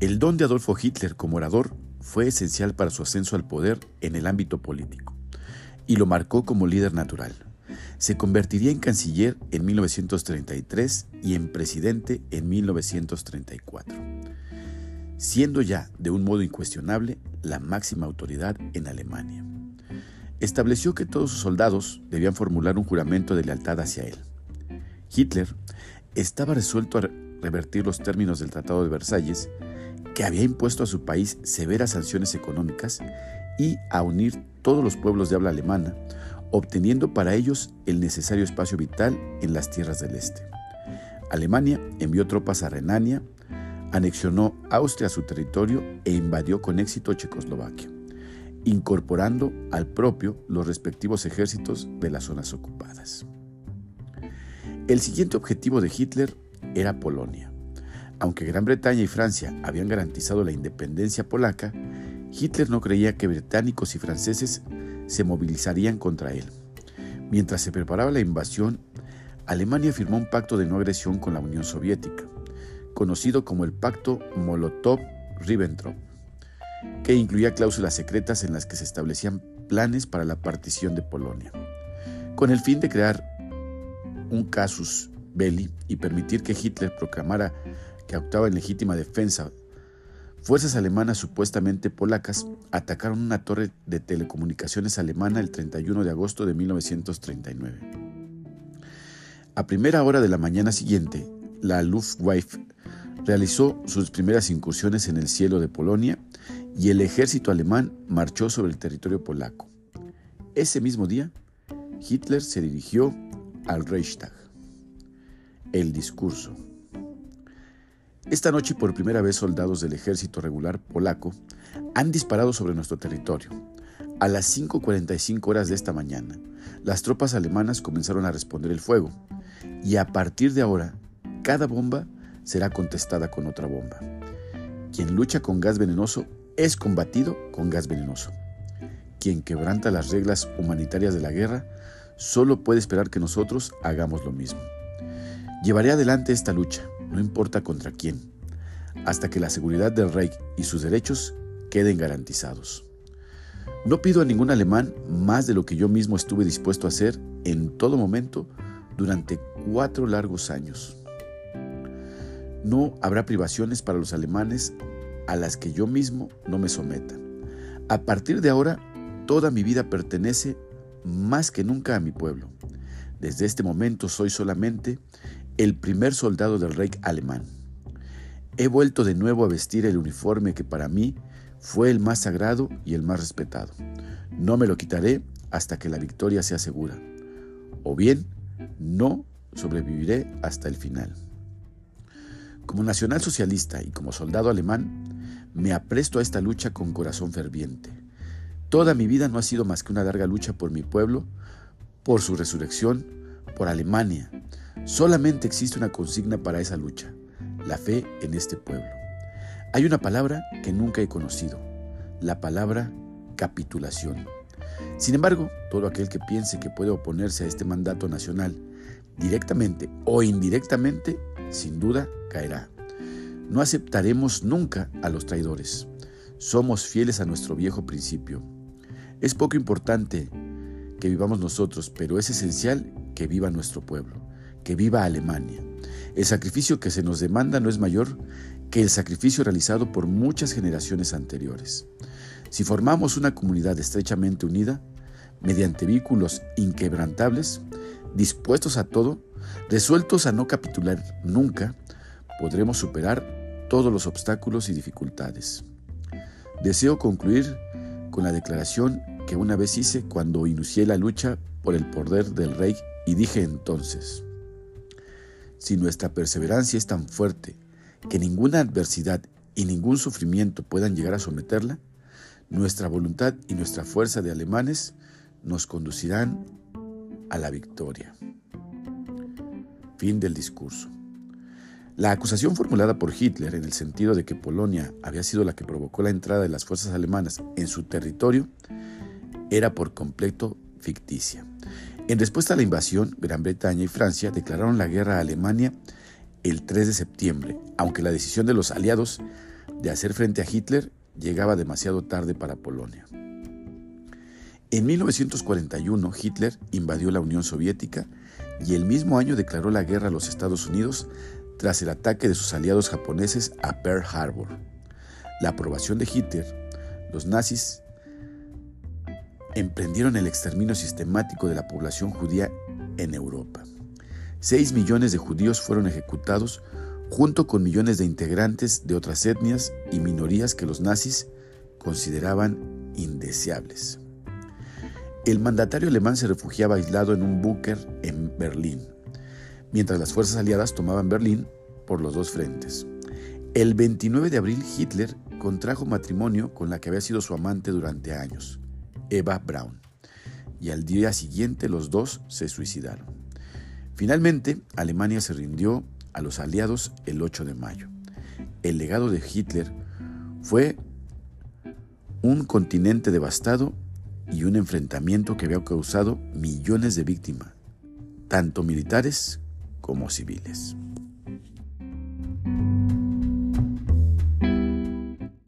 El don de Adolfo Hitler como orador fue esencial para su ascenso al poder en el ámbito político y lo marcó como líder natural. Se convertiría en canciller en 1933 y en presidente en 1934, siendo ya de un modo incuestionable la máxima autoridad en Alemania. Estableció que todos sus soldados debían formular un juramento de lealtad hacia él. Hitler estaba resuelto a revertir los términos del Tratado de Versalles, que había impuesto a su país severas sanciones económicas y a unir todos los pueblos de habla alemana, obteniendo para ellos el necesario espacio vital en las tierras del este. Alemania envió tropas a Renania, anexionó Austria a su territorio e invadió con éxito Checoslovaquia, incorporando al propio los respectivos ejércitos de las zonas ocupadas. El siguiente objetivo de Hitler era Polonia. Aunque Gran Bretaña y Francia habían garantizado la independencia polaca, Hitler no creía que británicos y franceses se movilizarían contra él. Mientras se preparaba la invasión, Alemania firmó un pacto de no agresión con la Unión Soviética, conocido como el Pacto Molotov-Ribbentrop, que incluía cláusulas secretas en las que se establecían planes para la partición de Polonia, con el fin de crear un casus belli y permitir que Hitler proclamara que actuaba en legítima defensa Fuerzas alemanas supuestamente polacas atacaron una torre de telecomunicaciones alemana el 31 de agosto de 1939. A primera hora de la mañana siguiente, la Luftwaffe realizó sus primeras incursiones en el cielo de Polonia y el ejército alemán marchó sobre el territorio polaco. Ese mismo día, Hitler se dirigió al Reichstag. El discurso. Esta noche por primera vez soldados del ejército regular polaco han disparado sobre nuestro territorio. A las 5.45 horas de esta mañana, las tropas alemanas comenzaron a responder el fuego y a partir de ahora, cada bomba será contestada con otra bomba. Quien lucha con gas venenoso es combatido con gas venenoso. Quien quebranta las reglas humanitarias de la guerra solo puede esperar que nosotros hagamos lo mismo. Llevaré adelante esta lucha no importa contra quién, hasta que la seguridad del rey y sus derechos queden garantizados. No pido a ningún alemán más de lo que yo mismo estuve dispuesto a hacer en todo momento durante cuatro largos años. No habrá privaciones para los alemanes a las que yo mismo no me someta. A partir de ahora, toda mi vida pertenece más que nunca a mi pueblo. Desde este momento soy solamente el primer soldado del rey alemán. He vuelto de nuevo a vestir el uniforme que para mí fue el más sagrado y el más respetado. No me lo quitaré hasta que la victoria sea segura. O bien, no sobreviviré hasta el final. Como nacionalsocialista y como soldado alemán, me apresto a esta lucha con corazón ferviente. Toda mi vida no ha sido más que una larga lucha por mi pueblo, por su resurrección, por Alemania, Solamente existe una consigna para esa lucha, la fe en este pueblo. Hay una palabra que nunca he conocido, la palabra capitulación. Sin embargo, todo aquel que piense que puede oponerse a este mandato nacional, directamente o indirectamente, sin duda caerá. No aceptaremos nunca a los traidores. Somos fieles a nuestro viejo principio. Es poco importante que vivamos nosotros, pero es esencial que viva nuestro pueblo que viva Alemania. El sacrificio que se nos demanda no es mayor que el sacrificio realizado por muchas generaciones anteriores. Si formamos una comunidad estrechamente unida, mediante vínculos inquebrantables, dispuestos a todo, resueltos a no capitular nunca, podremos superar todos los obstáculos y dificultades. Deseo concluir con la declaración que una vez hice cuando inicié la lucha por el poder del rey y dije entonces, si nuestra perseverancia es tan fuerte que ninguna adversidad y ningún sufrimiento puedan llegar a someterla, nuestra voluntad y nuestra fuerza de alemanes nos conducirán a la victoria. Fin del discurso. La acusación formulada por Hitler en el sentido de que Polonia había sido la que provocó la entrada de las fuerzas alemanas en su territorio era por completo ficticia. En respuesta a la invasión, Gran Bretaña y Francia declararon la guerra a Alemania el 3 de septiembre, aunque la decisión de los aliados de hacer frente a Hitler llegaba demasiado tarde para Polonia. En 1941 Hitler invadió la Unión Soviética y el mismo año declaró la guerra a los Estados Unidos tras el ataque de sus aliados japoneses a Pearl Harbor. La aprobación de Hitler, los nazis emprendieron el exterminio sistemático de la población judía en Europa. Seis millones de judíos fueron ejecutados junto con millones de integrantes de otras etnias y minorías que los nazis consideraban indeseables. El mandatario alemán se refugiaba aislado en un búnker en Berlín, mientras las fuerzas aliadas tomaban Berlín por los dos frentes. El 29 de abril Hitler contrajo matrimonio con la que había sido su amante durante años, Eva Braun, y al día siguiente los dos se suicidaron. Finalmente, Alemania se rindió a los aliados el 8 de mayo. El legado de Hitler fue un continente devastado y un enfrentamiento que había causado millones de víctimas, tanto militares como civiles.